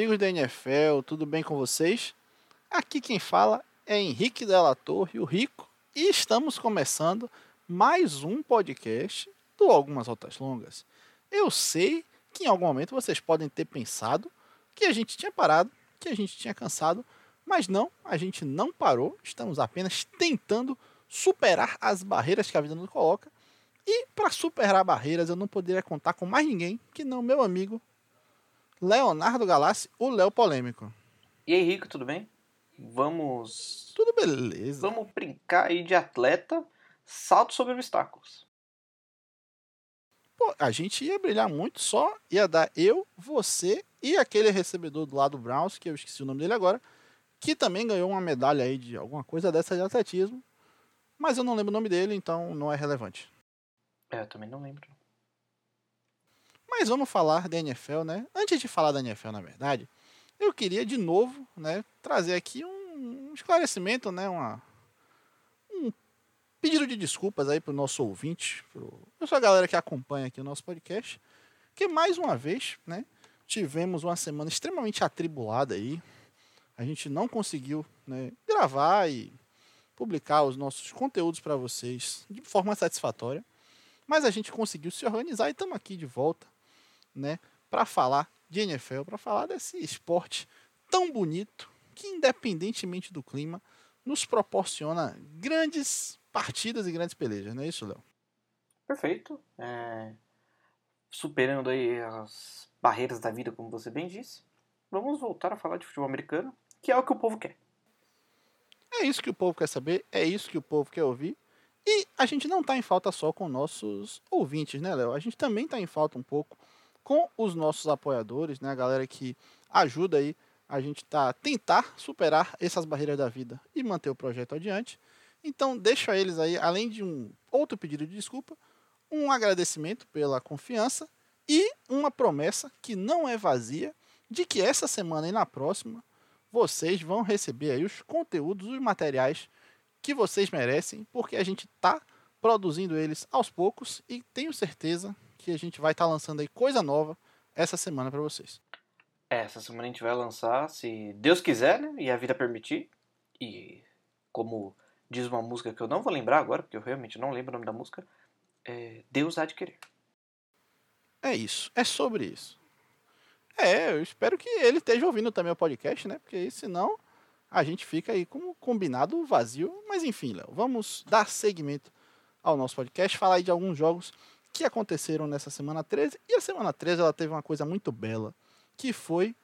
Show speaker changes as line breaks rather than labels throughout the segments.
Amigos da NFL, tudo bem com vocês? Aqui quem fala é Henrique Della Torre, o Rico, e estamos começando mais um podcast do Algumas Altas Longas. Eu sei que em algum momento vocês podem ter pensado que a gente tinha parado, que a gente tinha cansado, mas não, a gente não parou, estamos apenas tentando superar as barreiras que a vida nos coloca. E para superar barreiras, eu não poderia contar com mais ninguém que não meu amigo Leonardo Galassi, o Léo Polêmico.
E aí, Rico, tudo bem? Vamos.
Tudo beleza.
Vamos brincar aí de atleta, salto sobre obstáculos.
Pô, a gente ia brilhar muito, só ia dar eu, você e aquele recebedor do lado Browns, que eu esqueci o nome dele agora, que também ganhou uma medalha aí de alguma coisa dessa de atletismo. Mas eu não lembro o nome dele, então não é relevante.
É, eu também não lembro.
Mas vamos falar da NFL, né? Antes de falar da NFL, na verdade, eu queria de novo, né, trazer aqui um esclarecimento, né, uma, um pedido de desculpas aí pro nosso ouvinte, pro, pra a galera que acompanha aqui o nosso podcast, que mais uma vez, né, tivemos uma semana extremamente atribulada aí. A gente não conseguiu, né, gravar e publicar os nossos conteúdos para vocês de forma satisfatória. Mas a gente conseguiu se organizar e estamos aqui de volta, né, para falar de NFL, para falar desse esporte tão bonito que, independentemente do clima, nos proporciona grandes partidas e grandes pelejas, não é isso, Léo?
Perfeito. É... Superando aí as barreiras da vida, como você bem disse, vamos voltar a falar de futebol americano, que é o que o povo quer.
É isso que o povo quer saber, é isso que o povo quer ouvir. E a gente não está em falta só com nossos ouvintes, né, Léo? A gente também está em falta um pouco com os nossos apoiadores, né? A galera que ajuda aí a gente tá tentar superar essas barreiras da vida e manter o projeto adiante. Então, deixo a eles aí, além de um outro pedido de desculpa, um agradecimento pela confiança e uma promessa que não é vazia de que essa semana e na próxima vocês vão receber aí os conteúdos, os materiais que vocês merecem, porque a gente está produzindo eles aos poucos e tenho certeza que a gente vai estar tá lançando aí coisa nova essa semana para vocês.
É, essa semana a gente vai lançar, se Deus quiser, né? E a vida permitir. E como diz uma música que eu não vou lembrar agora, porque eu realmente não lembro o nome da música, é Deus há de querer.
É isso, é sobre isso. É, eu espero que ele esteja ouvindo também o podcast, né? Porque senão a gente fica aí como combinado vazio. Mas enfim, Léo, vamos dar seguimento ao nosso podcast, falar aí de alguns jogos que aconteceram nessa semana 13. E a semana 13 ela teve uma coisa muito bela, que foi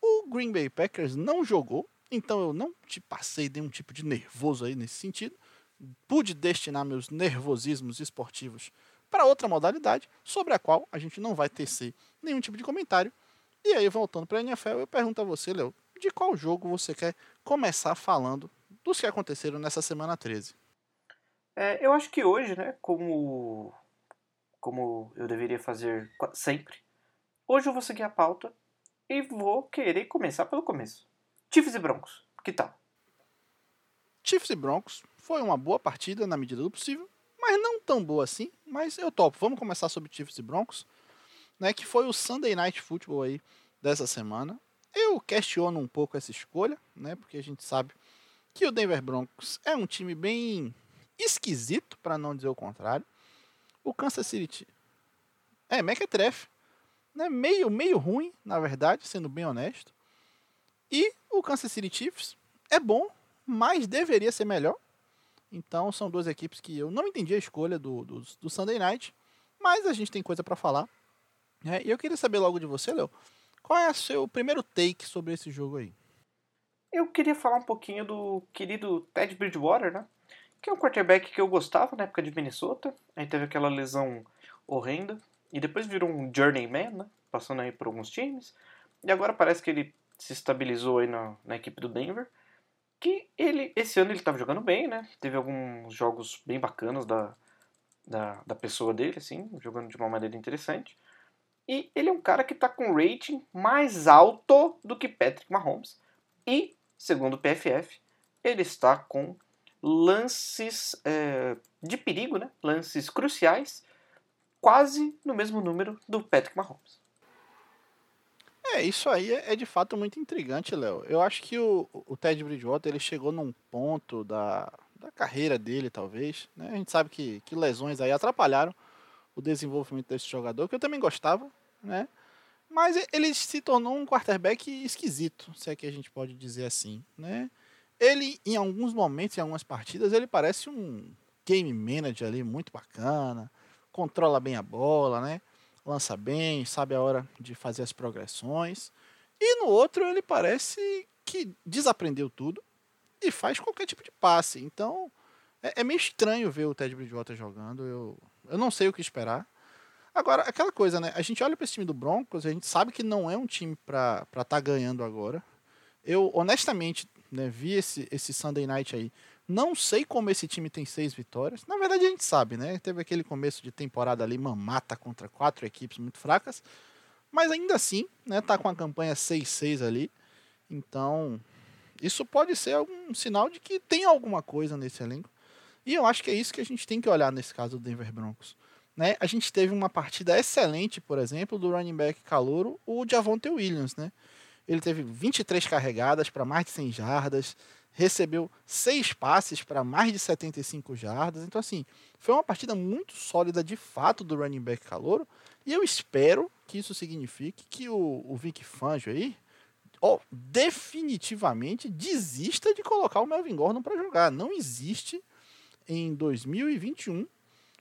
o Green Bay Packers não jogou, então eu não te passei de um tipo de nervoso aí nesse sentido. Pude destinar meus nervosismos esportivos para outra modalidade, sobre a qual a gente não vai tecer nenhum tipo de comentário. E aí, voltando para a NFL, eu pergunto a você, Léo, de qual jogo você quer começar falando dos que aconteceram nessa semana 13?
É, eu acho que hoje, né, como como eu deveria fazer sempre. Hoje eu vou seguir a pauta e vou querer começar pelo começo. Chiefs e Broncos, que tal?
Chiefs e Broncos foi uma boa partida na medida do possível, mas não tão boa assim, mas eu topo. Vamos começar sobre Chiefs e Broncos, né, que foi o Sunday Night Football aí dessa semana. Eu questiono um pouco essa escolha, né, porque a gente sabe que o Denver Broncos é um time bem esquisito, para não dizer o contrário. O Kansas City é Mequetrefe, né? meio, meio ruim, na verdade, sendo bem honesto. E o Kansas City Chiefs é bom, mas deveria ser melhor. Então são duas equipes que eu não entendi a escolha do, do, do Sunday Night, mas a gente tem coisa para falar. Né? E eu queria saber logo de você, Léo, qual é o seu primeiro take sobre esse jogo aí?
Eu queria falar um pouquinho do querido Ted Bridgewater, né? Que é um quarterback que eu gostava na época de Minnesota. Aí teve aquela lesão horrenda. E depois virou um journeyman, né? Passando aí por alguns times. E agora parece que ele se estabilizou aí na, na equipe do Denver. Que ele, esse ano ele estava jogando bem, né? Teve alguns jogos bem bacanas da, da, da pessoa dele, assim, jogando de uma maneira interessante. E ele é um cara que está com rating mais alto do que Patrick Mahomes. E, segundo o PFF, ele está com lances é, de perigo, né? lances cruciais, quase no mesmo número do Patrick Mahomes.
É, isso aí é, é de fato muito intrigante, Léo. Eu acho que o, o Ted Bridgewater ele chegou num ponto da, da carreira dele, talvez. Né? A gente sabe que, que lesões aí atrapalharam o desenvolvimento desse jogador, que eu também gostava, né? Mas ele se tornou um quarterback esquisito, se é que a gente pode dizer assim, né? Ele, em alguns momentos, em algumas partidas, ele parece um game manager ali muito bacana, controla bem a bola, né? Lança bem, sabe a hora de fazer as progressões. E no outro ele parece que desaprendeu tudo e faz qualquer tipo de passe. Então é, é meio estranho ver o Ted Bridgewater jogando. Eu, eu não sei o que esperar. Agora, aquela coisa, né? A gente olha para esse time do Broncos, a gente sabe que não é um time para estar tá ganhando agora. Eu, honestamente, né, vi esse, esse Sunday Night aí. Não sei como esse time tem seis vitórias. Na verdade, a gente sabe, né? Teve aquele começo de temporada ali, mamata contra quatro equipes muito fracas. Mas ainda assim, né? Tá com a campanha 6-6 ali. Então, isso pode ser algum sinal de que tem alguma coisa nesse elenco. E eu acho que é isso que a gente tem que olhar nesse caso do Denver Broncos. Né? A gente teve uma partida excelente, por exemplo, do running back calouro, o Javonte Williams. Né? Ele teve 23 carregadas para mais de 100 jardas, recebeu 6 passes para mais de 75 jardas. Então, assim, foi uma partida muito sólida de fato do running back calouro. E eu espero que isso signifique que o, o Vic Fangio aí, ó, definitivamente desista de colocar o Melvin Gordon para jogar. Não existe em 2021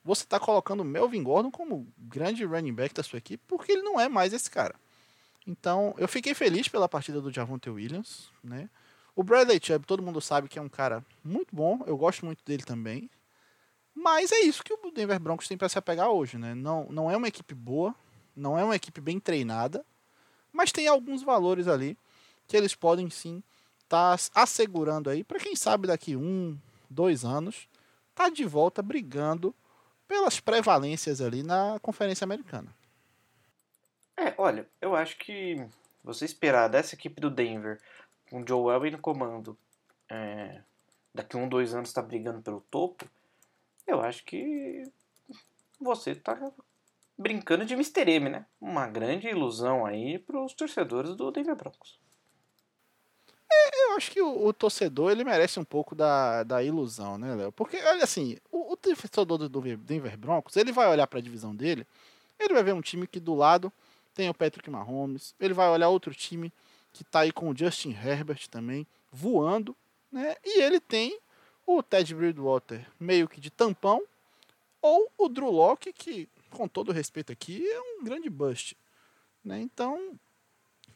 você está colocando o Melvin Gordon como grande running back da sua equipe, porque ele não é mais esse cara. Então, eu fiquei feliz pela partida do Javonte Williams, né? O Bradley Chubb, todo mundo sabe que é um cara muito bom, eu gosto muito dele também. Mas é isso que o Denver Broncos tem para se apegar hoje, né? Não, não é uma equipe boa, não é uma equipe bem treinada, mas tem alguns valores ali que eles podem sim estar tá assegurando aí para quem sabe daqui um, dois anos tá de volta brigando pelas prevalências ali na Conferência Americana.
É, olha, eu acho que você esperar dessa equipe do Denver, com o Joe Elway no comando, é, daqui um, dois anos está brigando pelo topo, eu acho que você está brincando de Mr. M, né? Uma grande ilusão aí para os torcedores do Denver Broncos.
É, eu acho que o, o, torcedor ele merece um pouco da, da ilusão, né, Léo? Porque, olha assim, o, o torcedor do Denver Broncos, ele vai olhar para a divisão dele, ele vai ver um time que do lado tem o Patrick Mahomes, ele vai olhar outro time que está aí com o Justin Herbert também, voando, né? E ele tem o Ted Bridgewater meio que de tampão, ou o Drew Locke, que, com todo respeito aqui, é um grande bust. Né? Então,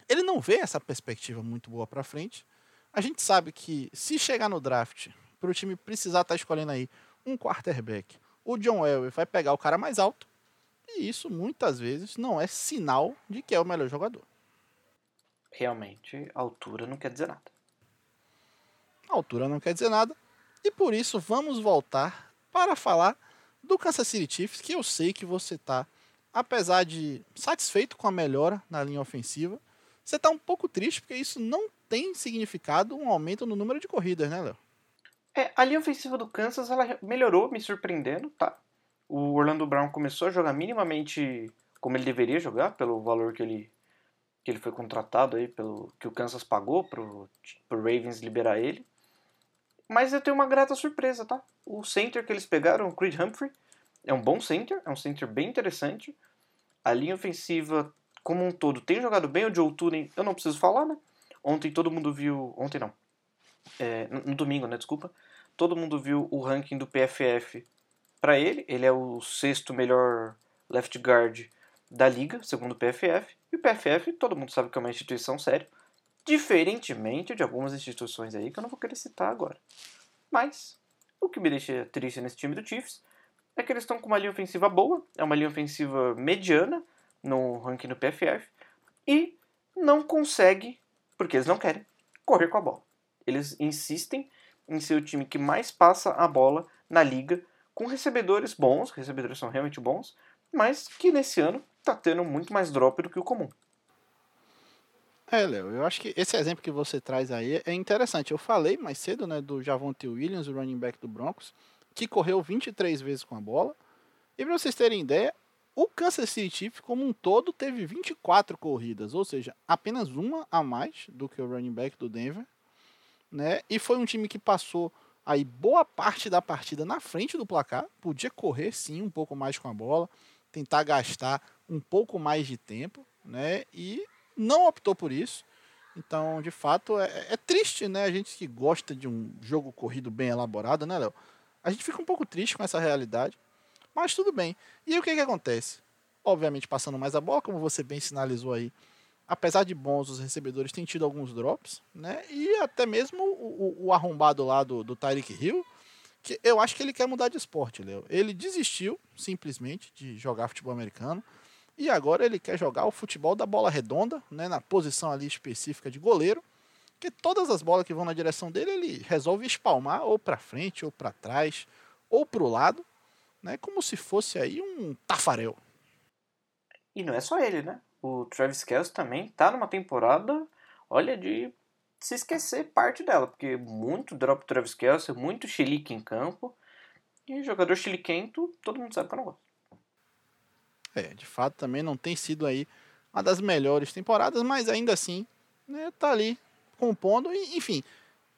ele não vê essa perspectiva muito boa para frente. A gente sabe que se chegar no draft, para o time precisar estar tá escolhendo aí um quarterback, o John Elway vai pegar o cara mais alto. E isso muitas vezes não é sinal de que é o melhor jogador.
Realmente, altura não quer dizer nada.
altura não quer dizer nada. E por isso vamos voltar para falar do Kansas City Chiefs, que eu sei que você está, apesar de satisfeito com a melhora na linha ofensiva, você está um pouco triste porque isso não tem significado um aumento no número de corridas, né, Léo?
É, a linha ofensiva do Kansas ela melhorou, me surpreendendo, tá? O Orlando Brown começou a jogar minimamente como ele deveria jogar, pelo valor que ele, que ele foi contratado aí, pelo que o Kansas pagou pro, pro Ravens liberar ele. Mas eu tenho uma grata surpresa, tá? O center que eles pegaram, o Creed Humphrey, é um bom center, é um center bem interessante. A linha ofensiva como um todo, tem jogado bem. O Joe Turing, eu não preciso falar, né? Ontem todo mundo viu. Ontem não. É, no domingo, né? Desculpa. Todo mundo viu o ranking do PFF para ele. Ele é o sexto melhor left guard da liga, segundo o PFF. E o PFF, todo mundo sabe que é uma instituição séria. Diferentemente de algumas instituições aí que eu não vou querer citar agora. Mas, o que me deixa triste nesse time do Chiefs é que eles estão com uma linha ofensiva boa, é uma linha ofensiva mediana, no ranking do PFF e não consegue, porque eles não querem, correr com a bola. Eles insistem em ser o time que mais passa a bola na liga, com recebedores bons, recebedores são realmente bons, mas que nesse ano está tendo muito mais drop do que o comum.
É, Léo, eu acho que esse exemplo que você traz aí é interessante. Eu falei mais cedo, né, do Javonte Williams, o running back do Broncos, que correu 23 vezes com a bola. E para vocês terem ideia, o Kansas City Chiefs, como um todo, teve 24 corridas, ou seja, apenas uma a mais do que o running back do Denver. Né? E foi um time que passou aí boa parte da partida na frente do placar, podia correr sim um pouco mais com a bola, tentar gastar um pouco mais de tempo, né? E não optou por isso. Então, de fato, é, é triste, né? A gente que gosta de um jogo corrido bem elaborado, né, Léo? A gente fica um pouco triste com essa realidade, mas tudo bem. E aí, o que, que acontece? Obviamente, passando mais a bola, como você bem sinalizou aí, apesar de bons, os recebedores têm tido alguns drops, né? E até mesmo o, o, o arrombado lá do, do Tyreek Hill, que eu acho que ele quer mudar de esporte, Léo. Ele desistiu, simplesmente, de jogar futebol americano. E agora ele quer jogar o futebol da bola redonda, né, na posição ali específica de goleiro, que todas as bolas que vão na direção dele, ele resolve espalmar ou para frente, ou para trás, ou para o lado, né, como se fosse aí um tafarel.
E não é só ele, né? O Travis Kelce também tá numa temporada, olha, de se esquecer parte dela, porque muito drop Travis Kelce, muito chilique em campo, e jogador chiliquento, todo mundo sabe que eu não gosto.
É, de fato também não tem sido aí uma das melhores temporadas, mas ainda assim, né, tá ali compondo, e, enfim,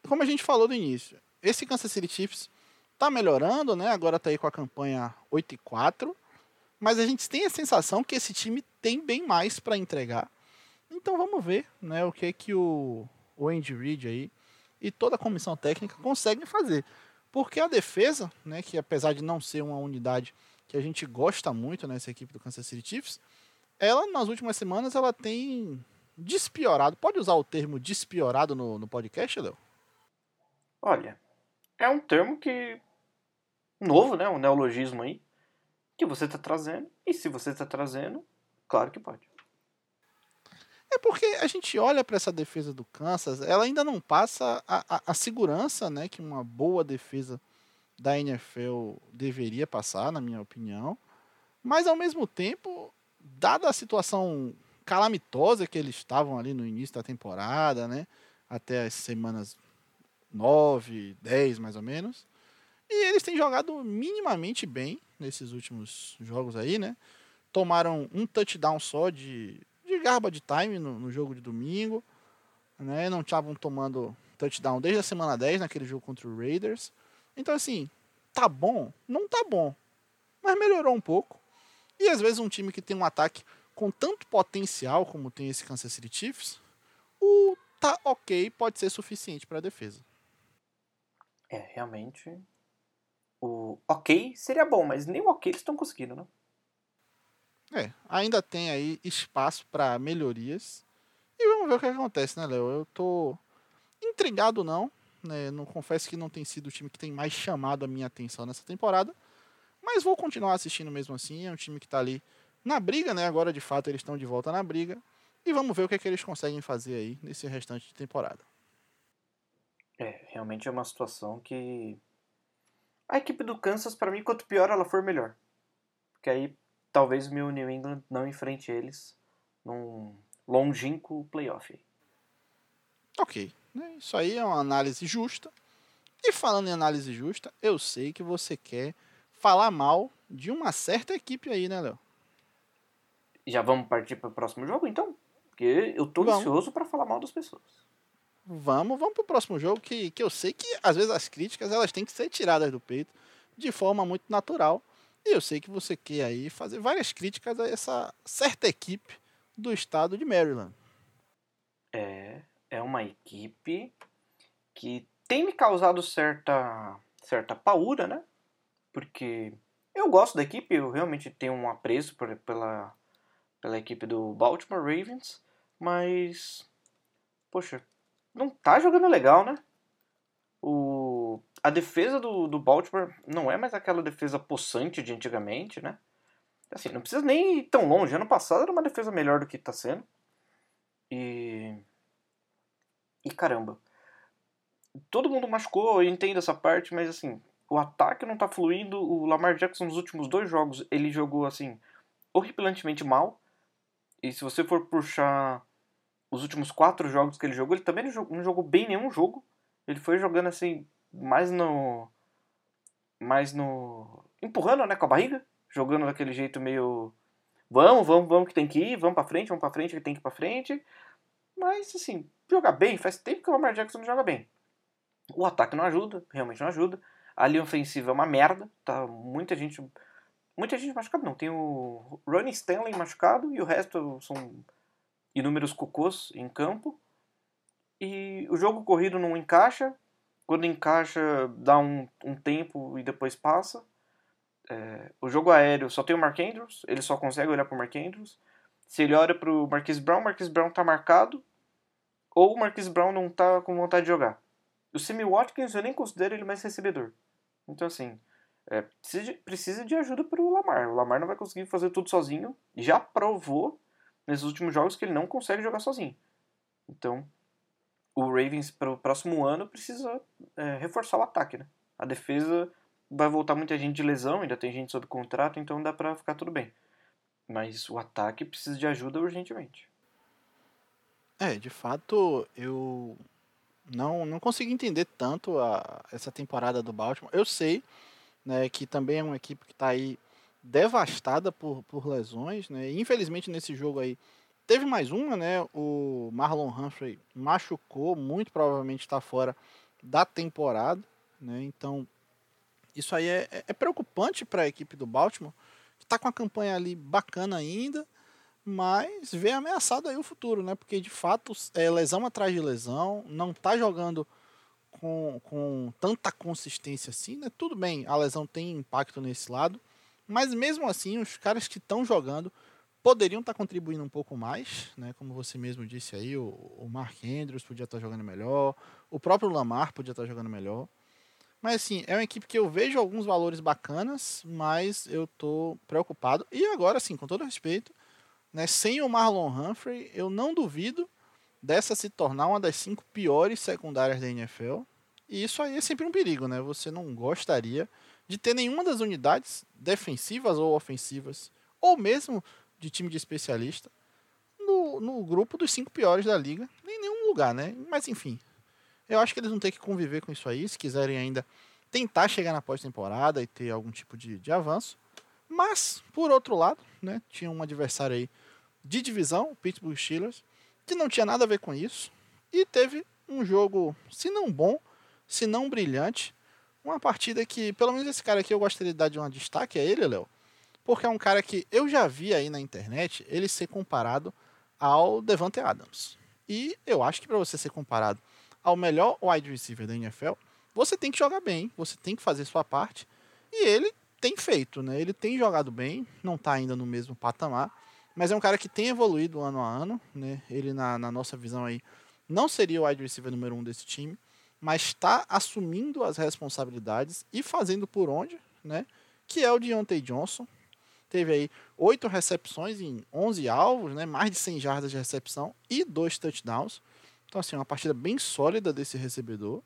como a gente falou no início, esse Kansas City Chiefs tá melhorando, né, agora tá aí com a campanha 8 e 4, mas a gente tem a sensação que esse time tem bem mais para entregar. Então vamos ver, né, o que é que o, o Andy Reid aí e toda a comissão técnica conseguem fazer. Porque a defesa, né, que apesar de não ser uma unidade que a gente gosta muito nessa equipe do Kansas City Chiefs, ela nas últimas semanas ela tem despiorado. Pode usar o termo despiorado no, no podcast, Léo?
Olha, é um termo que novo, né, um neologismo aí que você está trazendo. E se você está trazendo, claro que pode.
É porque a gente olha para essa defesa do Kansas, ela ainda não passa a, a, a, segurança né, que uma boa defesa da NFL deveria passar, na minha opinião. Mas ao mesmo tempo, dada a situação calamitosa que eles estavam ali no início da temporada, né, até as semanas 9, 10 mais ou menos, e eles têm jogado minimamente bem nesses últimos jogos aí, né? Tomaram um touchdown só de, de garba de time no, no jogo de domingo, né? Não estavam tomando touchdown desde a semana 10 naquele jogo contra o Raiders. Então, assim, tá bom? Não tá bom. Mas melhorou um pouco. E às vezes um time que tem um ataque com tanto potencial como tem esse Kansas City Chiefs, o tá ok pode ser suficiente para a defesa.
É, realmente o ok seria bom, mas nem o ok eles estão conseguindo, né?
É, ainda tem aí espaço para melhorias. E vamos ver o que acontece, né, Léo? Eu tô intrigado não, né? Não confesso que não tem sido o time que tem mais chamado a minha atenção nessa temporada, mas vou continuar assistindo mesmo assim. É um time que tá ali na briga, né? Agora de fato eles estão de volta na briga. E vamos ver o que, é que eles conseguem fazer aí nesse restante de temporada.
É, realmente é uma situação que a equipe do Kansas, para mim, quanto pior ela for, melhor. Porque aí talvez o meu New England não enfrente eles num longínquo playoff.
Ok. Né, isso aí é uma análise justa. E falando em análise justa, eu sei que você quer falar mal de uma certa equipe aí, né, Léo?
Já vamos partir para o próximo jogo, então? Porque eu tô vamos. ansioso para falar mal das pessoas.
Vamos, vamos pro próximo jogo que, que eu sei que às vezes as críticas elas têm que ser tiradas do peito de forma muito natural. E eu sei que você quer aí fazer várias críticas a essa certa equipe do estado de Maryland.
É, é uma equipe que tem me causado certa certa paura, né? Porque eu gosto da equipe, eu realmente tenho um apreço por, pela pela equipe do Baltimore Ravens, mas poxa, não tá jogando legal, né? O, a defesa do, do Baltimore não é mais aquela defesa possante de antigamente, né? Assim, não precisa nem ir tão longe. Ano passado era uma defesa melhor do que tá sendo. E. E caramba. Todo mundo machucou, eu entendo essa parte, mas assim, o ataque não tá fluindo. O Lamar Jackson nos últimos dois jogos ele jogou assim, horripilantemente mal. E se você for puxar os últimos quatro jogos que ele jogou, ele também não jogou, não jogou bem nenhum jogo. Ele foi jogando assim, mais no. Mais no. empurrando, né, com a barriga. Jogando daquele jeito meio. vamos, vamos, vamos que tem que ir, vamos para frente, vamos para frente que tem que ir para frente. Mas, assim, jogar bem, faz tempo que o Lamar Jackson não joga bem. O ataque não ajuda, realmente não ajuda. A linha ofensiva é uma merda, tá? Muita gente. Muita gente machucada, não. Tem o Ronnie Stanley machucado e o resto são inúmeros cocôs em campo. E o jogo corrido não encaixa. Quando encaixa, dá um, um tempo e depois passa. É, o jogo aéreo só tem o Mark Andrews, ele só consegue olhar para o Mark Andrews. Se ele olha para o Marquis Brown, Marquis Brown está marcado, ou o Marquis Brown não está com vontade de jogar. O Sammy Watkins eu nem considero ele mais recebedor. Então, assim, é, precisa, de, precisa de ajuda para o Lamar. O Lamar não vai conseguir fazer tudo sozinho. Já provou nesses últimos jogos que ele não consegue jogar sozinho. Então, o Ravens para o próximo ano precisa é, reforçar o ataque. Né? A defesa vai voltar muita gente de lesão, ainda tem gente sob contrato, então dá para ficar tudo bem. Mas o ataque precisa de ajuda urgentemente.
É, de fato, eu não, não consegui entender tanto a, essa temporada do Baltimore. Eu sei né, que também é uma equipe que está aí devastada por, por lesões. Né? Infelizmente nesse jogo aí teve mais uma, né? O Marlon Humphrey machucou, muito provavelmente está fora da temporada. Né? Então isso aí é, é, é preocupante para a equipe do Baltimore, que está com a campanha ali bacana ainda mas vê ameaçado aí o futuro, né? Porque de fato é lesão atrás de lesão, não tá jogando com, com tanta consistência assim, né? Tudo bem, a lesão tem impacto nesse lado, mas mesmo assim os caras que estão jogando poderiam estar tá contribuindo um pouco mais, né? Como você mesmo disse aí, o, o Mark Andrews podia estar tá jogando melhor, o próprio Lamar podia estar tá jogando melhor. Mas assim, é uma equipe que eu vejo alguns valores bacanas, mas eu tô preocupado. E agora, sim, com todo respeito, né, sem o Marlon Humphrey, eu não duvido dessa se tornar uma das cinco piores secundárias da NFL. E isso aí é sempre um perigo, né? Você não gostaria de ter nenhuma das unidades defensivas ou ofensivas, ou mesmo de time de especialista, no, no grupo dos cinco piores da liga, em nenhum lugar, né? Mas enfim, eu acho que eles vão ter que conviver com isso aí, se quiserem ainda tentar chegar na pós-temporada e ter algum tipo de, de avanço. Mas, por outro lado, né, tinha um adversário aí de divisão, o Pittsburgh Steelers, que não tinha nada a ver com isso. E teve um jogo, se não bom, se não brilhante, uma partida que, pelo menos esse cara aqui eu gostaria de dar de um destaque a ele, Léo, porque é um cara que eu já vi aí na internet ele ser comparado ao Devante Adams. E eu acho que para você ser comparado ao melhor wide receiver da NFL, você tem que jogar bem, você tem que fazer sua parte, e ele tem feito, né? Ele tem jogado bem, não está ainda no mesmo patamar, mas é um cara que tem evoluído ano a ano, né? Ele, na, na nossa visão aí, não seria o wide receiver número um desse time, mas está assumindo as responsabilidades e fazendo por onde, né? Que é o Deontay Johnson. Teve aí oito recepções em 11 alvos, né? Mais de 100 jardas de recepção e dois touchdowns. Então, assim, uma partida bem sólida desse recebedor.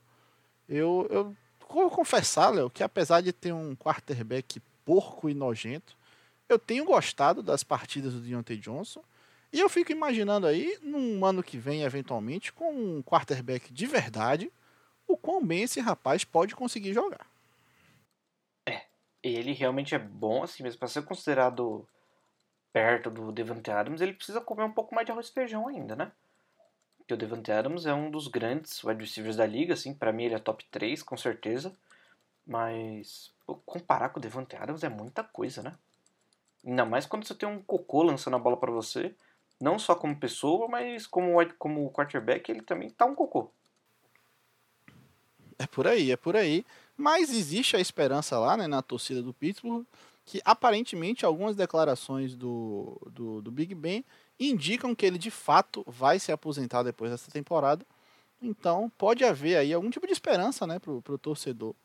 Eu, eu vou confessar, Léo, que apesar de ter um quarterback porco e nojento, eu tenho gostado das partidas do Deontay Johnson. E eu fico imaginando aí, num ano que vem, eventualmente, com um quarterback de verdade, o quão bem esse rapaz pode conseguir jogar.
É, ele realmente é bom, assim, mas para ser considerado perto do Devante Adams, ele precisa comer um pouco mais de arroz e feijão ainda, né? Porque o Devante Adams é um dos grandes wide receivers da liga, assim, para mim ele é top 3, com certeza. Mas comparar com o Devante Adams é muita coisa, né? Ainda mais quando você tem um cocô lançando a bola para você. Não só como pessoa, mas como, como quarterback, ele também tá um cocô.
É por aí, é por aí. Mas existe a esperança lá, né, na torcida do Pittsburgh, que aparentemente algumas declarações do, do, do Big Ben indicam que ele de fato vai se aposentar depois dessa temporada. Então pode haver aí algum tipo de esperança né, para o torcedor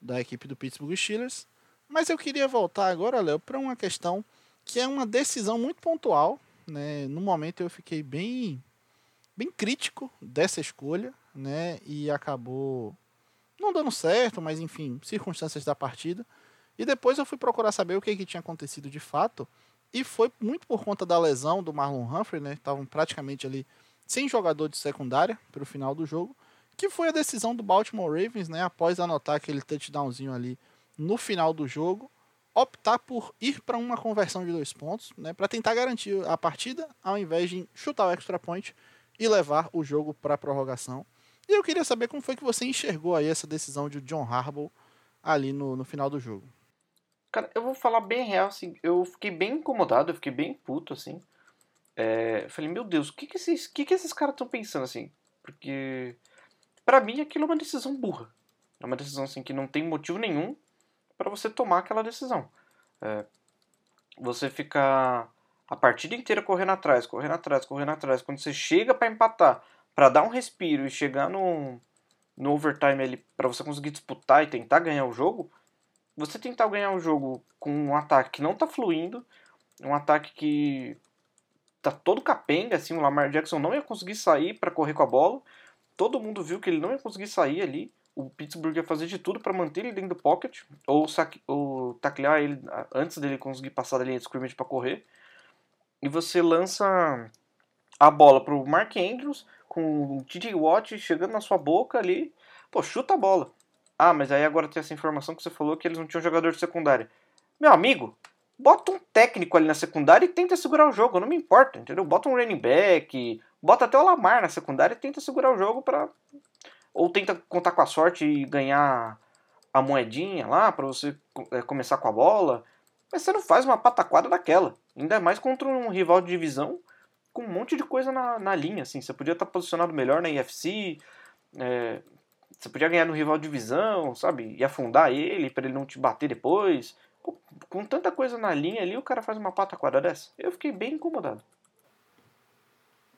da equipe do Pittsburgh Steelers. Mas eu queria voltar agora, Léo, para uma questão que é uma decisão muito pontual. Né? No momento eu fiquei bem, bem crítico dessa escolha, né? E acabou não dando certo, mas enfim, circunstâncias da partida. E depois eu fui procurar saber o que, que tinha acontecido de fato. E foi muito por conta da lesão do Marlon Humphrey, né? Estavam praticamente ali sem jogador de secundária para o final do jogo. Que foi a decisão do Baltimore Ravens, né? Após anotar aquele touchdownzinho ali no final do jogo, optar por ir para uma conversão de dois pontos, né, para tentar garantir a partida, ao invés de chutar o extra point e levar o jogo para a prorrogação. E eu queria saber como foi que você enxergou aí essa decisão de John Harbaugh ali no, no final do jogo.
Cara, eu vou falar bem real, assim, eu fiquei bem incomodado, eu fiquei bem puto, assim. É, falei, meu Deus, o que que esses, que que esses caras estão pensando, assim? Porque, para mim, aquilo é uma decisão burra. É uma decisão, assim, que não tem motivo nenhum para você tomar aquela decisão. É, você ficar a partida inteira correndo atrás, correndo atrás, correndo atrás. Quando você chega para empatar, para dar um respiro e chegar no, no overtime ali, para você conseguir disputar e tentar ganhar o jogo, você tentar ganhar o jogo com um ataque que não tá fluindo, um ataque que tá todo capenga, assim, o Lamar Jackson não ia conseguir sair para correr com a bola. Todo mundo viu que ele não ia conseguir sair ali. O Pittsburgh ia fazer de tudo para manter ele dentro do pocket ou, saque, ou taclear ele antes dele conseguir passar da linha de scrimmage para correr. E você lança a bola pro Mark Andrews com o TJ Watt chegando na sua boca ali. Pô, chuta a bola. Ah, mas aí agora tem essa informação que você falou que eles não tinham jogador de secundária. Meu amigo, bota um técnico ali na secundária e tenta segurar o jogo, não me importa, entendeu? Bota um running back, bota até o Lamar na secundária e tenta segurar o jogo para ou tenta contar com a sorte e ganhar a moedinha lá para você é, começar com a bola. Mas você não faz uma pataquada daquela, ainda mais contra um rival de divisão com um monte de coisa na, na linha, assim. Você podia estar posicionado melhor na IFC, é, você podia ganhar no rival de divisão, sabe? E afundar ele para ele não te bater depois. Com, com, tanta coisa na linha ali, o cara faz uma pataquada dessa. Eu fiquei bem incomodado.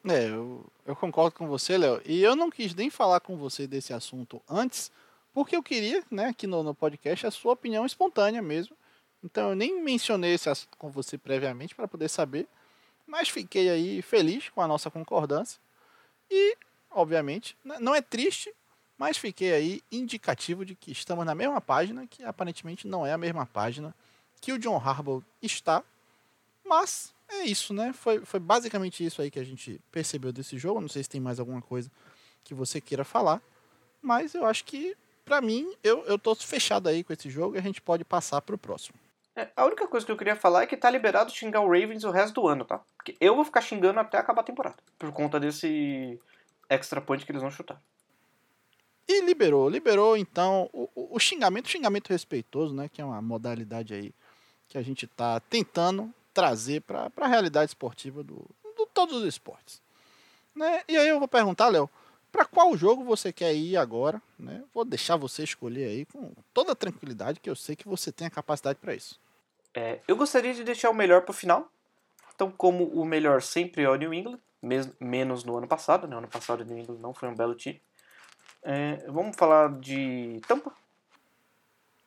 É, eu, eu concordo com você, Léo. E eu não quis nem falar com você desse assunto antes, porque eu queria, né, aqui no, no podcast, a sua opinião espontânea mesmo. Então eu nem mencionei esse assunto com você previamente para poder saber, mas fiquei aí feliz com a nossa concordância. E, obviamente, não é triste, mas fiquei aí indicativo de que estamos na mesma página, que aparentemente não é a mesma página que o John Harbaugh está. Mas é isso, né? Foi, foi basicamente isso aí que a gente percebeu desse jogo. Não sei se tem mais alguma coisa que você queira falar. Mas eu acho que, para mim, eu, eu tô fechado aí com esse jogo e a gente pode passar pro próximo.
É, a única coisa que eu queria falar é que tá liberado xingar o Ravens o resto do ano, tá? Porque eu vou ficar xingando até acabar a temporada. Por conta desse extra point que eles vão chutar.
E liberou, liberou então o, o, xingamento, xingamento respeitoso, né? Que é uma modalidade aí que a gente está tentando trazer para a realidade esportiva do, do todos os esportes. Né? E aí eu vou perguntar, Léo, para qual jogo você quer ir agora? Né? Vou deixar você escolher aí com toda tranquilidade, que eu sei que você tem a capacidade para isso.
É, eu gostaria de deixar o melhor para o final. Então, como o melhor sempre é o New England, menos no ano passado, né? O ano passado o New England não foi um belo time. É, vamos falar de Tampa?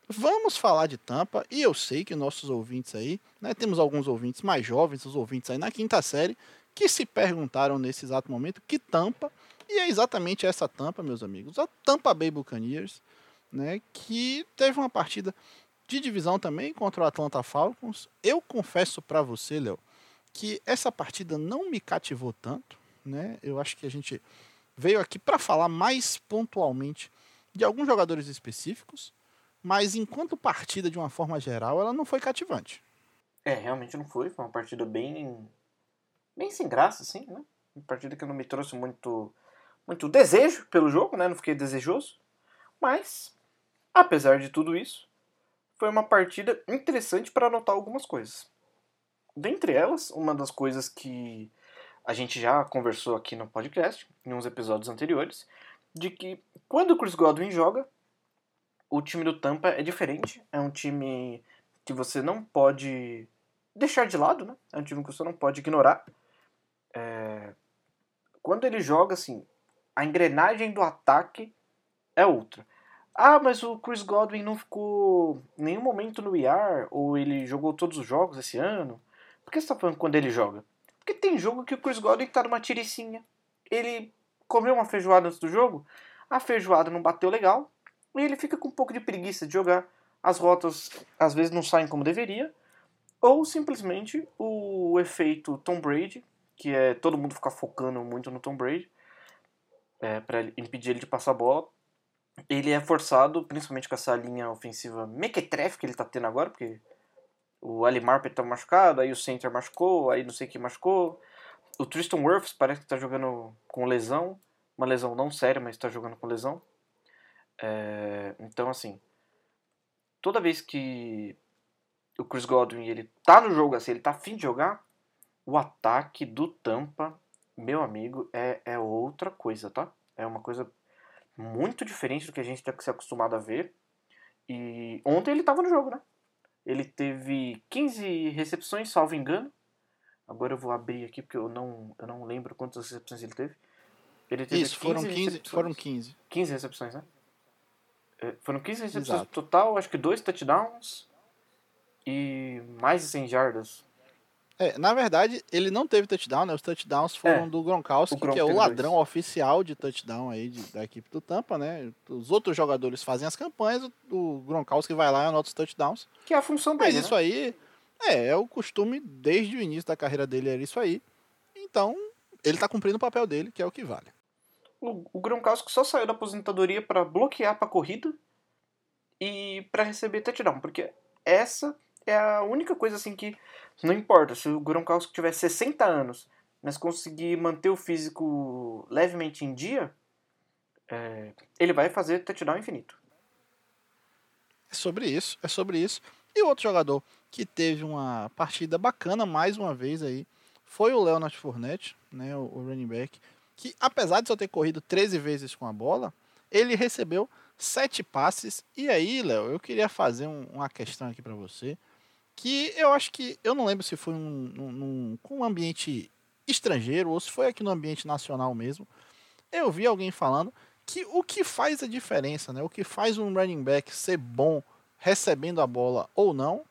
Vamos falar de Tampa, e eu sei que nossos ouvintes aí, né, temos alguns ouvintes mais jovens, os ouvintes aí na quinta série, que se perguntaram nesse exato momento que Tampa, e é exatamente essa Tampa, meus amigos, a Tampa Bay Buccaneers, né, que teve uma partida de divisão também contra o Atlanta Falcons. Eu confesso para você, Léo, que essa partida não me cativou tanto, né? Eu acho que a gente veio aqui para falar mais pontualmente de alguns jogadores específicos, mas enquanto partida de uma forma geral, ela não foi cativante.
É, realmente não foi, foi uma partida bem bem sem graça assim, né? Uma partida que não me trouxe muito muito desejo pelo jogo, né? Não fiquei desejoso, mas apesar de tudo isso, foi uma partida interessante para anotar algumas coisas. Dentre elas, uma das coisas que a gente já conversou aqui no podcast, em uns episódios anteriores, de que quando o Chris Godwin joga, o time do Tampa é diferente. É um time que você não pode deixar de lado, né? É um time que você não pode ignorar. É... Quando ele joga, assim, a engrenagem do ataque é outra. Ah, mas o Chris Godwin não ficou nenhum momento no IR, ou ele jogou todos os jogos esse ano. Por que você está falando quando ele joga? Porque tem jogo que o Chris Godwin tá numa tiricinha. Ele comeu uma feijoada antes do jogo, a feijoada não bateu legal, e ele fica com um pouco de preguiça de jogar. As rotas às vezes não saem como deveria, ou simplesmente o efeito Tom Brady, que é todo mundo ficar focando muito no Tom Brady, é, para impedir ele de passar a bola. Ele é forçado, principalmente com essa linha ofensiva mequetrefe que ele tá tendo agora, porque O Ali Marpet tá machucado, aí o Center machucou, aí não sei quem machucou. O Tristan Wirfs parece que tá jogando com lesão. Uma lesão não séria, mas tá jogando com lesão. É, então, assim, toda vez que o Chris Godwin ele tá no jogo, assim, ele tá afim de jogar, o ataque do Tampa, meu amigo, é, é outra coisa, tá? É uma coisa muito diferente do que a gente tem que ser acostumado a ver. E ontem ele tava no jogo, né? Ele teve 15 recepções, salvo engano. Agora eu vou abrir aqui porque eu não, eu não lembro quantas recepções ele teve.
Ele teve Isso, 15 foram 15, foram 15.
15 recepções, né? É, foram 15 recepções Exato. total, acho que dois touchdowns e mais de 100 jardas.
É, na verdade, ele não teve touchdown, né? Os touchdowns foram é, do Gronkowski, Gronk que é o ladrão dois. oficial de touchdown aí de, da equipe do Tampa, né? Os outros jogadores fazem as campanhas, o Gronkowski vai lá e anota os touchdowns.
Que é a função dele,
Mas isso
né?
aí é, é o costume desde o início da carreira dele, era isso aí. Então, ele tá cumprindo o papel dele, que é o que vale.
O, o Gronkowski só saiu da aposentadoria para bloquear para corrida e para receber touchdown, porque essa é a única coisa assim que não importa se o Gronkowski tiver 60 anos, mas conseguir manter o físico levemente em dia, é, ele vai fazer touchdown infinito.
É sobre isso, é sobre isso. E outro jogador que teve uma partida bacana mais uma vez aí foi o Leonard Fournette, né, o, o running back, que apesar de só ter corrido 13 vezes com a bola, ele recebeu sete passes. E aí, Léo, eu queria fazer um, uma questão aqui para você que eu acho que eu não lembro se foi um, um, ambiente estrangeiro ou se foi aqui no ambiente nacional mesmo. Eu vi alguém falando que o que faz a diferença, né? O que faz um running back ser bom recebendo a bola ou não,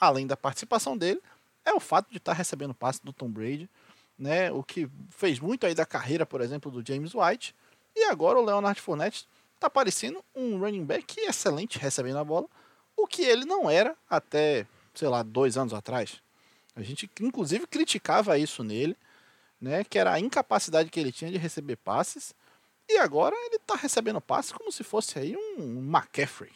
além da participação dele, é o fato de estar recebendo passe do Tom Brady, né? O que fez muito aí da carreira, por exemplo, do James White. E agora o Leonard Fournette está parecendo um running back excelente recebendo a bola, o que ele não era até sei lá, dois anos atrás. A gente, inclusive, criticava isso nele, né? Que era a incapacidade que ele tinha de receber passes. E agora ele está recebendo passes como se fosse aí um McCaffrey.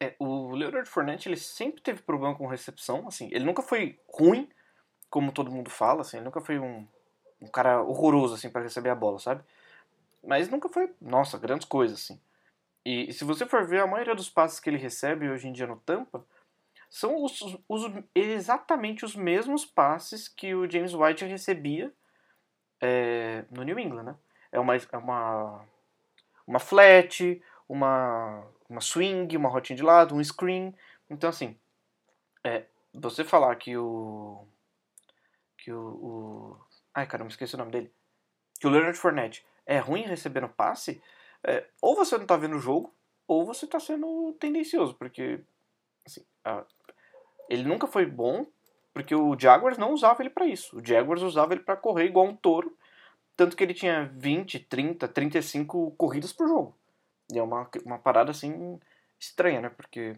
É, o Leonard Fournette, ele sempre teve problema com recepção, assim, ele nunca foi ruim, como todo mundo fala, assim, ele nunca foi um, um cara horroroso, assim, para receber a bola, sabe? Mas nunca foi, nossa, grandes coisas, assim. E, e se você for ver, a maioria dos passes que ele recebe hoje em dia no Tampa, são os, os, exatamente os mesmos passes que o James White recebia é, no New England, né? É uma, é uma, uma flat, uma, uma swing, uma rotinha de lado, um screen. Então, assim, é, você falar que o. que o, o. Ai, caramba, esqueci o nome dele. Que o Leonard Fournette é ruim recebendo passe, é, ou você não está vendo o jogo, ou você está sendo tendencioso, porque assim, ele nunca foi bom, porque o Jaguars não usava ele para isso. O Jaguars usava ele para correr igual um touro, tanto que ele tinha 20, 30, 35 corridas por jogo. E é uma, uma parada assim estranha, né? Porque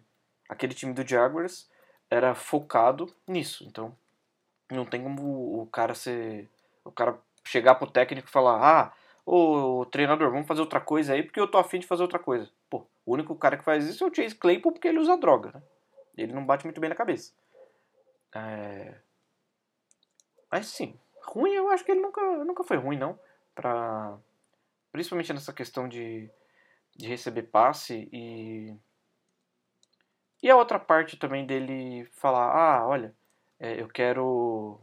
aquele time do Jaguars era focado nisso. Então, não tem como o cara ser. O cara chegar pro técnico e falar: Ah, ô treinador, vamos fazer outra coisa aí porque eu tô afim de fazer outra coisa. Pô, o único cara que faz isso é o Chase Claypool porque ele usa droga, né? Ele não bate muito bem na cabeça. É... Mas sim, ruim eu acho que ele nunca, nunca foi ruim, não. Pra... Principalmente nessa questão de, de receber passe e. E a outra parte também dele falar: ah, olha, é, eu quero.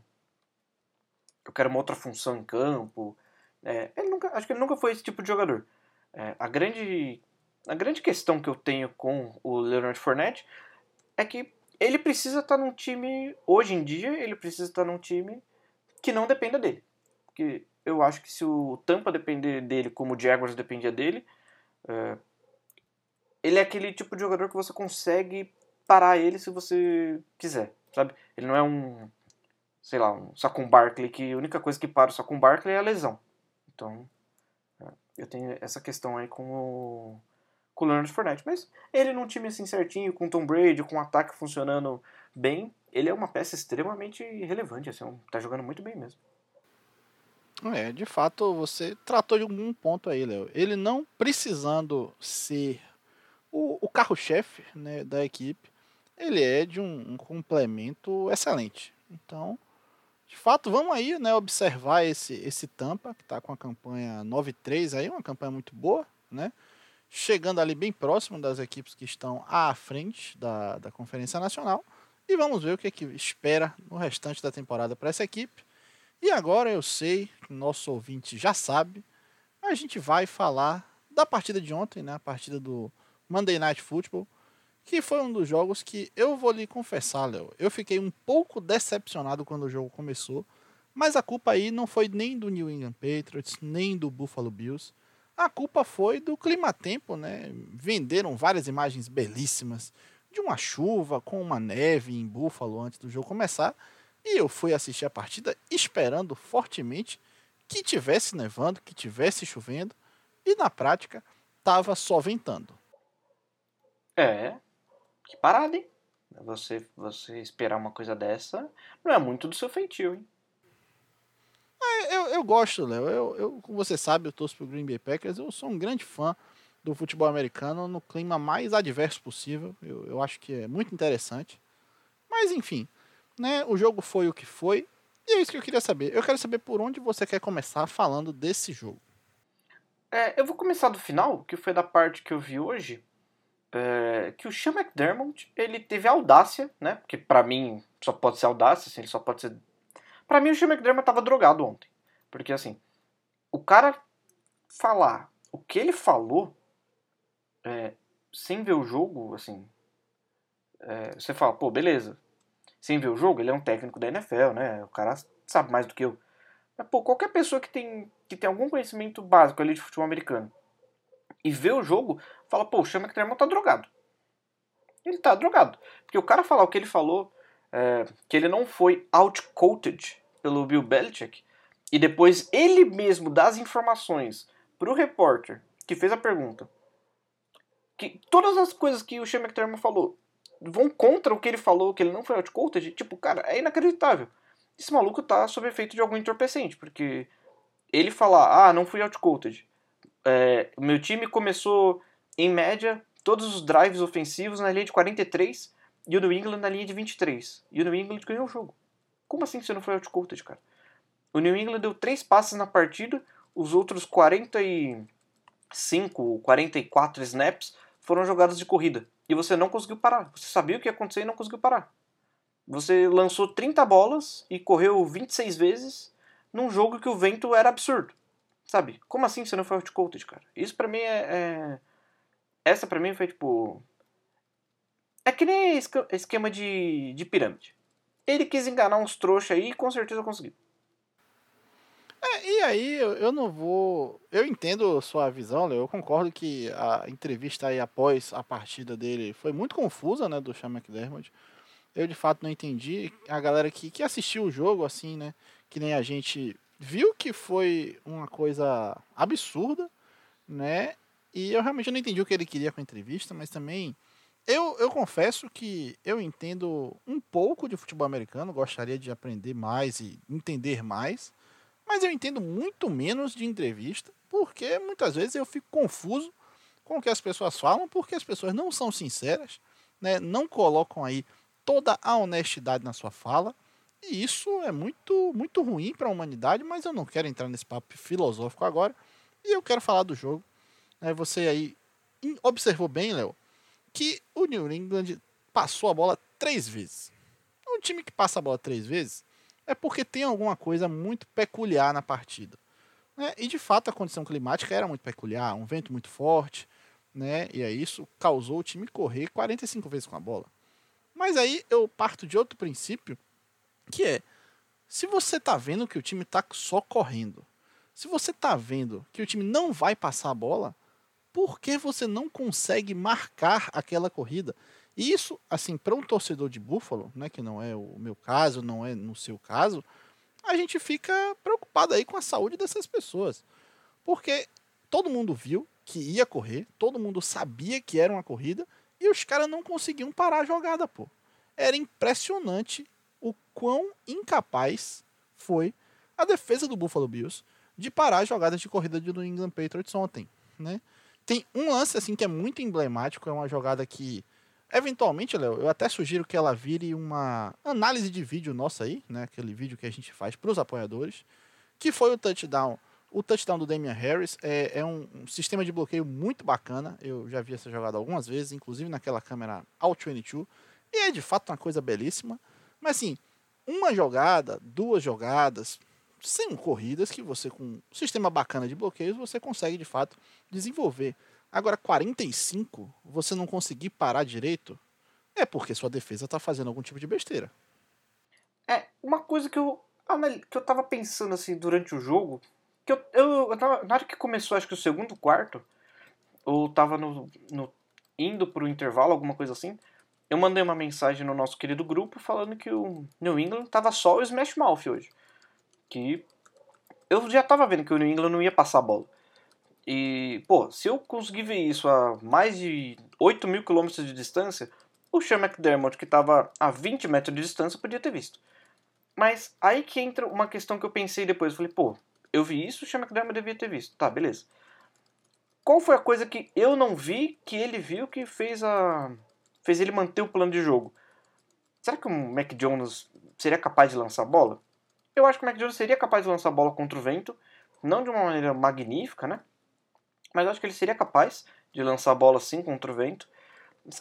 Eu quero uma outra função em campo. É, ele nunca, acho que ele nunca foi esse tipo de jogador. É, a, grande, a grande questão que eu tenho com o Leonard Fournette é que ele precisa estar tá num time, hoje em dia, ele precisa estar tá num time que não dependa dele. Porque eu acho que se o Tampa depender dele como o Jaguars dependia dele, é, ele é aquele tipo de jogador que você consegue parar ele se você quiser, sabe? Ele não é um, sei lá, um Saquon Barkley que a única coisa que para o Saquon Barkley é a lesão. Então, é, eu tenho essa questão aí com o, com o Leonard Fournette. Mas ele num time assim certinho, com Tom Brady, com o ataque funcionando bem, ele é uma peça extremamente relevante. Assim, tá jogando muito bem mesmo.
É, de fato, você tratou de algum ponto aí, Léo. Ele não precisando ser o, o carro-chefe né, da equipe, ele é de um, um complemento excelente. Então, de fato, vamos aí, né, observar esse esse Tampa que está com a campanha 9-3 aí, uma campanha muito boa, né? Chegando ali bem próximo das equipes que estão à frente da, da Conferência Nacional. E vamos ver o que, é que espera no restante da temporada para essa equipe. E agora eu sei nosso ouvinte já sabe, a gente vai falar da partida de ontem, né? A partida do Monday Night Football, que foi um dos jogos que eu vou lhe confessar, Léo. Eu fiquei um pouco decepcionado quando o jogo começou, mas a culpa aí não foi nem do New England Patriots, nem do Buffalo Bills. A culpa foi do clima-tempo, né? Venderam várias imagens belíssimas de uma chuva com uma neve em Buffalo antes do jogo começar. E eu fui assistir a partida esperando fortemente que tivesse nevando, que tivesse chovendo. E na prática, estava só ventando.
É, que parada, hein? Você, você esperar uma coisa dessa não é muito do seu feitio, hein?
É, eu, eu gosto, Léo. Eu, eu, como você sabe, eu torço pro Green Bay Packers. Eu sou um grande fã do futebol americano no clima mais adverso possível. Eu, eu acho que é muito interessante. Mas enfim, né? O jogo foi o que foi. E é isso que eu queria saber. Eu quero saber por onde você quer começar falando desse jogo.
É, eu vou começar do final, que foi da parte que eu vi hoje. É, que o Sean McDermott ele teve audácia, né? Porque para mim só pode ser audácia, assim, ele só pode ser. Para mim o Sean McDermott tava drogado ontem, porque assim, o cara falar o que ele falou é, sem ver o jogo, assim, é, você fala, pô, beleza. Sem ver o jogo, ele é um técnico da NFL, né? O cara sabe mais do que eu. Mas, pô, qualquer pessoa que tem, que tem algum conhecimento básico ali de futebol americano e vê o jogo, fala, pô, o Sean McDermott tá drogado. Ele tá drogado. Porque o cara falar o que ele falou, é, que ele não foi outcoated pelo Bill Belichick, e depois ele mesmo dá as informações pro repórter que fez a pergunta, que todas as coisas que o Sean McDermott falou vão contra o que ele falou, que ele não foi outcoated, tipo, cara, é inacreditável. Esse maluco tá sob efeito de algum entorpecente, porque ele falar, ah, não fui outcoated. É, meu time começou, em média, todos os drives ofensivos na linha de 43 e o New England na linha de 23. E o New England ganhou o jogo. Como assim você não foi outcoated, cara? O New England deu três passes na partida, os outros 45, 44 snaps foram jogadas de corrida. E você não conseguiu parar. Você sabia o que ia acontecer e não conseguiu parar. Você lançou 30 bolas e correu 26 vezes num jogo que o vento era absurdo. Sabe? Como assim você não foi outcoated, cara? Isso pra mim é, é... Essa pra mim foi tipo... É que nem esquema de, de pirâmide. Ele quis enganar uns trouxas aí e com certeza conseguiu.
É, e aí, eu, não vou. Eu entendo sua visão, Leo. Eu concordo que a entrevista aí após a partida dele foi muito confusa, né, do Sean McDermott. Eu de fato não entendi. A galera que, que assistiu o jogo, assim, né, que nem a gente viu que foi uma coisa absurda, né? E eu realmente não entendi o que ele queria com a entrevista, mas também eu, eu confesso que eu entendo um pouco de futebol americano, gostaria de aprender mais e entender mais. Mas eu entendo muito menos de entrevista, porque muitas vezes eu fico confuso com o que as pessoas falam, porque as pessoas não são sinceras, né? não colocam aí toda a honestidade na sua fala. E isso é muito, muito ruim para a humanidade, mas eu não quero entrar nesse papo filosófico agora. E eu quero falar do jogo. Né? Você aí observou bem, Léo, que o New England passou a bola três vezes. Um time que passa a bola três vezes é porque tem alguma coisa muito peculiar na partida. Né? E de fato a condição climática era muito peculiar, um vento muito forte, né? e aí isso causou o time correr 45 vezes com a bola. Mas aí eu parto de outro princípio, que é, se você está vendo que o time está só correndo, se você está vendo que o time não vai passar a bola, por que você não consegue marcar aquela corrida? E isso, assim, para um torcedor de Buffalo, né, que não é o meu caso, não é no seu caso, a gente fica preocupado aí com a saúde dessas pessoas. Porque todo mundo viu que ia correr, todo mundo sabia que era uma corrida e os caras não conseguiam parar a jogada, pô. Era impressionante o quão incapaz foi a defesa do Buffalo Bills de parar as jogadas de corrida do New England Patriots ontem, né? Tem um lance assim que é muito emblemático, é uma jogada que Eventualmente, Léo, eu até sugiro que ela vire uma análise de vídeo nossa aí, né? Aquele vídeo que a gente faz para os apoiadores, que foi o touchdown. O touchdown do Damian Harris é, é um, um, sistema de bloqueio muito bacana. Eu já vi essa jogada algumas vezes, inclusive naquela câmera Alt 22. E é de fato uma coisa belíssima. Mas assim, uma jogada, duas jogadas, sem corridas que você com um sistema bacana de bloqueios você consegue de fato desenvolver. Agora 45, você não conseguir parar direito, é porque sua defesa está fazendo algum tipo de besteira.
É, uma coisa que eu que eu tava pensando assim durante o jogo, que eu, eu, na hora que começou, acho que o segundo quarto, ou tava no, no indo pro intervalo, alguma coisa assim, eu mandei uma mensagem no nosso querido grupo falando que o New England tava só o Smash Mouth hoje que eu já tava vendo que o New England não ia passar a bola. E, pô, se eu conseguir ver isso a mais de 8 mil quilômetros de distância, o Sean McDermott, que estava a 20 metros de distância, podia ter visto. Mas aí que entra uma questão que eu pensei depois. Eu falei, pô, eu vi isso, o Sean McDermott devia ter visto. Tá, beleza. Qual foi a coisa que eu não vi, que ele viu, que fez a fez ele manter o plano de jogo? Será que o Mac Jones seria capaz de lançar a bola? Eu acho que o Mac Jones seria capaz de lançar a bola contra o vento, não de uma maneira magnífica, né? Mas acho que ele seria capaz de lançar a bola assim contra o vento.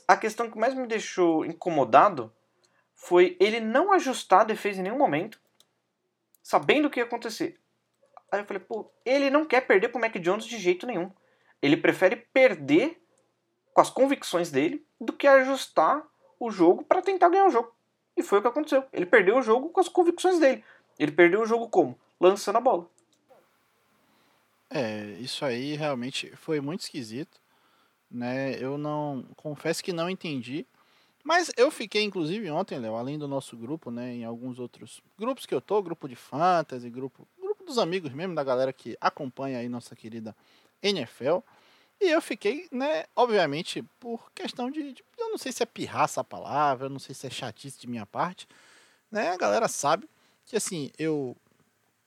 A questão que mais me deixou incomodado foi ele não ajustar a defesa em nenhum momento, sabendo o que ia acontecer. Aí eu falei, pô, ele não quer perder pro Mac Jones de jeito nenhum. Ele prefere perder com as convicções dele do que ajustar o jogo para tentar ganhar o jogo. E foi o que aconteceu. Ele perdeu o jogo com as convicções dele. Ele perdeu o jogo como? Lançando a bola.
É, isso aí realmente foi muito esquisito, né? Eu não confesso que não entendi, mas eu fiquei inclusive ontem, Léo, além do nosso grupo, né, em alguns outros grupos que eu tô, grupo de fantasy, grupo, grupo dos amigos mesmo da galera que acompanha aí nossa querida NFL. E eu fiquei, né, obviamente, por questão de, de eu não sei se é pirraça a palavra, eu não sei se é chatice de minha parte, né? A galera sabe que assim, eu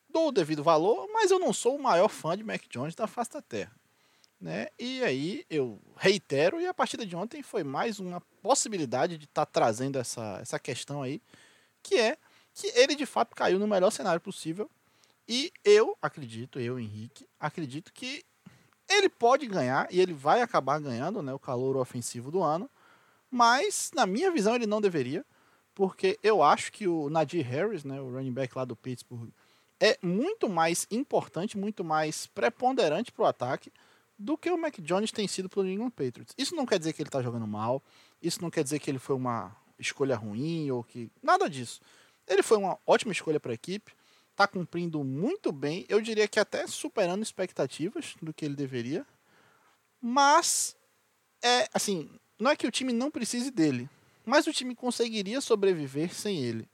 dou o devido valor, mas eu não sou o maior fã de Mac Jones da face da terra. Né? E aí eu reitero, e a partida de ontem foi mais uma possibilidade de estar tá trazendo essa, essa questão aí, que é que ele de fato caiu no melhor cenário possível. E eu acredito, eu, Henrique, acredito que ele pode ganhar e ele vai acabar ganhando né, o calor ofensivo do ano, mas na minha visão ele não deveria porque eu acho que o Nadir Harris, né, o running back lá do Pittsburgh, é muito mais importante, muito mais preponderante para o ataque do que o Mac Jones tem sido para o New England Patriots. Isso não quer dizer que ele está jogando mal, isso não quer dizer que ele foi uma escolha ruim ou que nada disso. Ele foi uma ótima escolha para a equipe, está cumprindo muito bem, eu diria que até superando expectativas do que ele deveria. Mas é assim, não é que o time não precise dele, mas o time conseguiria sobreviver sem ele.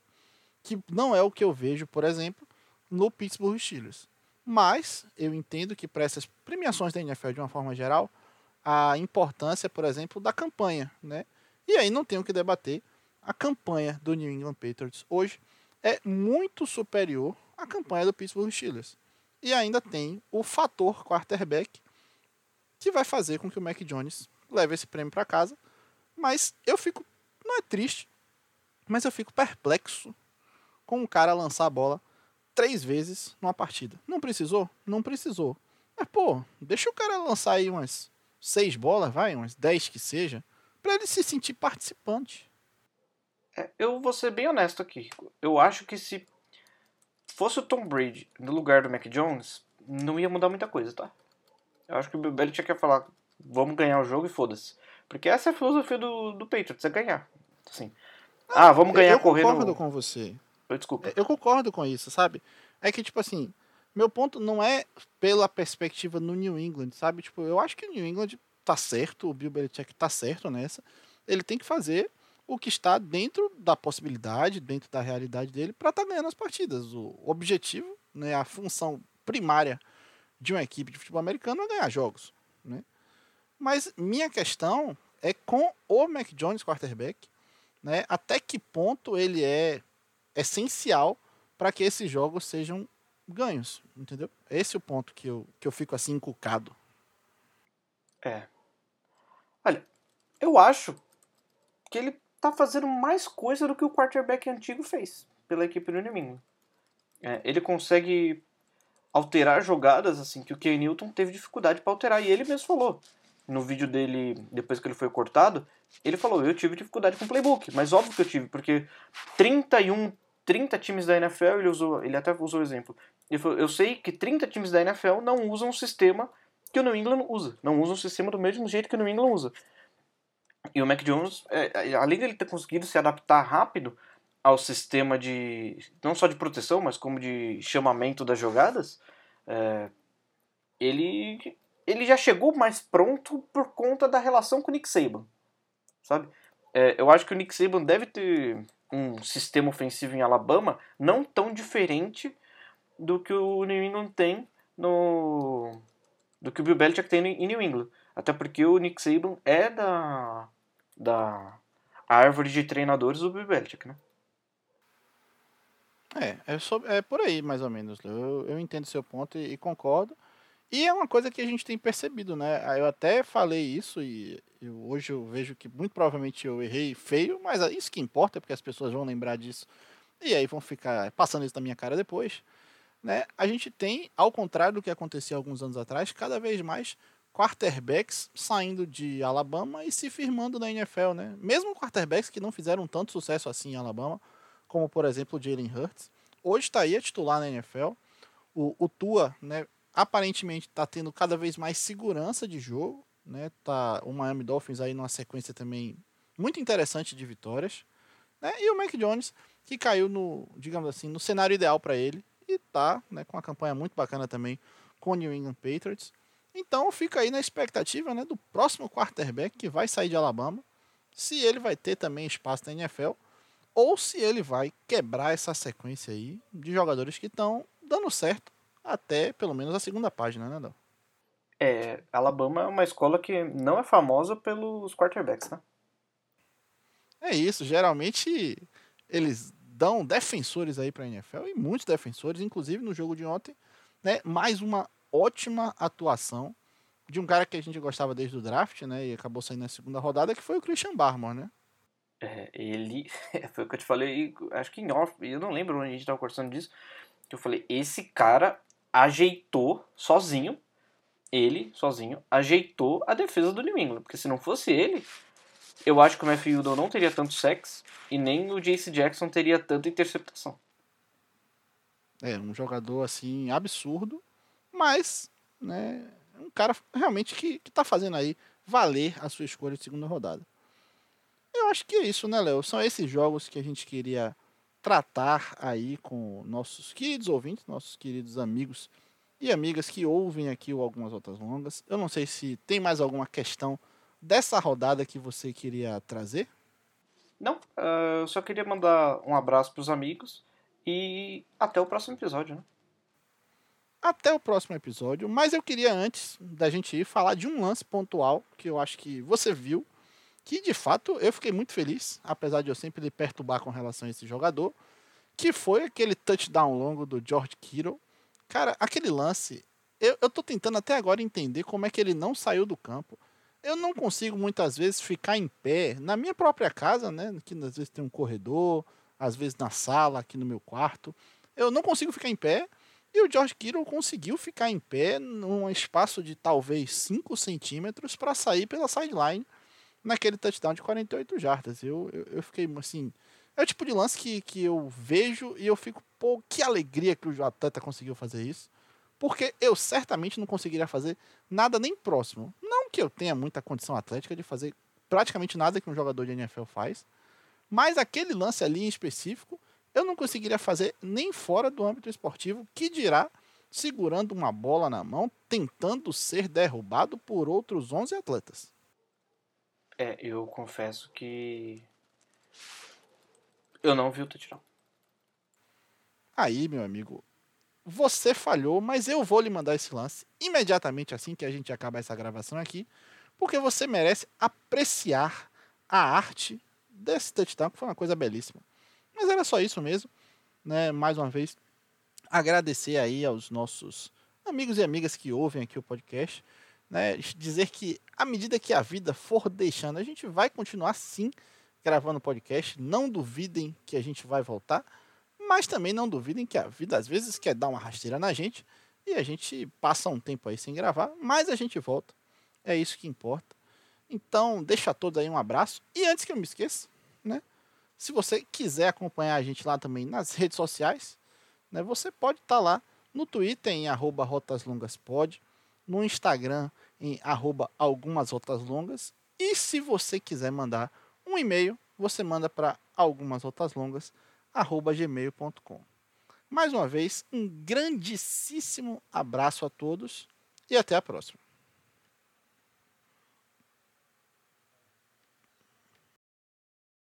Que não é o que eu vejo, por exemplo, no Pittsburgh Steelers. Mas eu entendo que para essas premiações da NFL de uma forma geral, a importância, por exemplo, da campanha, né? E aí não tenho que debater. A campanha do New England Patriots hoje é muito superior à campanha do Pittsburgh Steelers. E ainda tem o fator quarterback que vai fazer com que o Mac Jones leve esse prêmio para casa. Mas eu fico não é triste, mas eu fico perplexo com o cara lançar a bola três vezes numa partida. Não precisou? Não precisou. Mas, pô, deixa o cara lançar aí umas seis bolas, vai, umas dez que seja, para ele se sentir participante.
É, eu vou ser bem honesto aqui. Eu acho que se fosse o Tom Brady no lugar do Mac Jones, não ia mudar muita coisa, tá? Eu acho que o Belichick ia falar, vamos ganhar o jogo e foda-se. Porque essa é a filosofia do, do Patriots, é ganhar. Assim, ah, vamos ganhar
eu
correndo.
Eu concordo com você.
Desculpa.
Eu concordo com isso, sabe? É que, tipo assim, meu ponto não é pela perspectiva no New England, sabe? Tipo, eu acho que o New England tá certo, o Bill Belichick tá certo nessa. Ele tem que fazer o que está dentro da possibilidade, dentro da realidade dele, para estar tá ganhando as partidas. O objetivo, né, a função primária de uma equipe de futebol americano é ganhar jogos, né? Mas minha questão é com o Mac Jones quarterback, né, até que ponto ele é essencial para que esses jogos sejam ganhos, entendeu? Esse é o ponto que eu, que eu fico assim encucado.
É. Olha, eu acho que ele tá fazendo mais coisa do que o quarterback antigo fez pela equipe do England. É, ele consegue alterar jogadas assim que o Ken Newton teve dificuldade para alterar e ele mesmo falou no vídeo dele depois que ele foi cortado, ele falou: "Eu tive dificuldade com o playbook", mas óbvio que eu tive, porque 31 30 times da NFL, ele usou, ele até usou o exemplo. Ele falou, eu sei que 30 times da NFL não usam o sistema que o New England usa, não usam o sistema do mesmo jeito que o New England usa. E o Mac Jones, é, é além dele ter conseguido se adaptar rápido ao sistema de não só de proteção, mas como de chamamento das jogadas, é, ele ele já chegou mais pronto por conta da relação com o Nick Saban, sabe? É, eu acho que o Nick Saban deve ter um sistema ofensivo em Alabama não tão diferente do que o New England tem no do que o Bill Belichick tem em New England, até porque o Nick Saban é da da árvore de treinadores do Bill Belichick, né?
É, é, sobre, é por aí mais ou menos. Eu, eu entendo seu ponto e, e concordo. E é uma coisa que a gente tem percebido, né? Eu até falei isso e eu, hoje eu vejo que muito provavelmente eu errei feio, mas é isso que importa, porque as pessoas vão lembrar disso e aí vão ficar passando isso na minha cara depois. Né? A gente tem, ao contrário do que acontecia alguns anos atrás, cada vez mais quarterbacks saindo de Alabama e se firmando na NFL, né? Mesmo quarterbacks que não fizeram tanto sucesso assim em Alabama, como por exemplo o Jalen Hurts, hoje está aí a titular na NFL. O, o Tua, né, aparentemente está tendo cada vez mais segurança de jogo, né? Tá o Miami Dolphins aí numa sequência também muito interessante de vitórias, né? E o Mac Jones que caiu no, digamos assim, no cenário ideal para ele e tá, né, com uma campanha muito bacana também com o New England Patriots. Então fica aí na expectativa, né, do próximo quarterback que vai sair de Alabama, se ele vai ter também espaço na NFL ou se ele vai quebrar essa sequência aí de jogadores que estão dando certo até pelo menos a segunda página, né, Dal?
É, Alabama é uma escola que não é famosa pelos quarterbacks, né?
É isso, geralmente eles dão defensores aí para a NFL e muitos defensores, inclusive no jogo de ontem, né? Mais uma ótima atuação de um cara que a gente gostava desde o draft, né? E acabou saindo na segunda rodada, que foi o Christian Barmore, né?
É, ele foi o que eu te falei, acho que em off, eu não lembro onde a gente estava conversando disso, que eu falei, esse cara ajeitou sozinho, ele sozinho, ajeitou a defesa do New England. Porque se não fosse ele, eu acho que o Matthew Judon não teria tanto sexo e nem o Jace Jackson teria tanta interceptação.
É, um jogador assim absurdo, mas né, um cara realmente que, que tá fazendo aí valer a sua escolha de segunda rodada. Eu acho que é isso, né, Léo? São esses jogos que a gente queria tratar aí com nossos queridos ouvintes, nossos queridos amigos e amigas que ouvem aqui algumas outras longas. Eu não sei se tem mais alguma questão dessa rodada que você queria trazer.
Não, uh, eu só queria mandar um abraço para os amigos e até o próximo episódio, né?
Até o próximo episódio, mas eu queria antes da gente ir falar de um lance pontual que eu acho que você viu que de fato eu fiquei muito feliz, apesar de eu sempre lhe perturbar com relação a esse jogador, que foi aquele touchdown longo do George Kittle. Cara, aquele lance, eu, eu tô tentando até agora entender como é que ele não saiu do campo. Eu não consigo muitas vezes ficar em pé na minha própria casa, né? Que às vezes tem um corredor, às vezes na sala, aqui no meu quarto. Eu não consigo ficar em pé. E o George Kittle conseguiu ficar em pé num espaço de talvez 5 centímetros para sair pela sideline naquele touchdown de 48 jardas. Eu, eu, eu, fiquei assim. É o tipo de lance que, que eu vejo e eu fico, pô, que alegria que o atleta conseguiu fazer isso. Porque eu certamente não conseguiria fazer nada nem próximo. Não que eu tenha muita condição atlética de fazer praticamente nada que um jogador de NFL faz. Mas aquele lance ali em específico, eu não conseguiria fazer nem fora do âmbito esportivo, que dirá segurando uma bola na mão, tentando ser derrubado por outros 11 atletas.
É, eu confesso que eu não vi o touchdown.
Aí, meu amigo, você falhou, mas eu vou lhe mandar esse lance imediatamente assim que a gente acabar essa gravação aqui, porque você merece apreciar a arte desse touchdown, que foi uma coisa belíssima. Mas era só isso mesmo, né? Mais uma vez, agradecer aí aos nossos amigos e amigas que ouvem aqui o podcast né, dizer que à medida que a vida for deixando, a gente vai continuar sim gravando podcast. Não duvidem que a gente vai voltar, mas também não duvidem que a vida às vezes quer dar uma rasteira na gente e a gente passa um tempo aí sem gravar, mas a gente volta. É isso que importa. Então, deixa a todos aí um abraço. E antes que eu me esqueça, né? Se você quiser acompanhar a gente lá também nas redes sociais, né? Você pode estar tá lá no Twitter em arroba rotaslongaspod, no Instagram em arroba algumas longas. E se você quiser mandar um e-mail, você manda para algumas longas arroba gmail.com. Mais uma vez, um grandíssimo abraço a todos e até a próxima.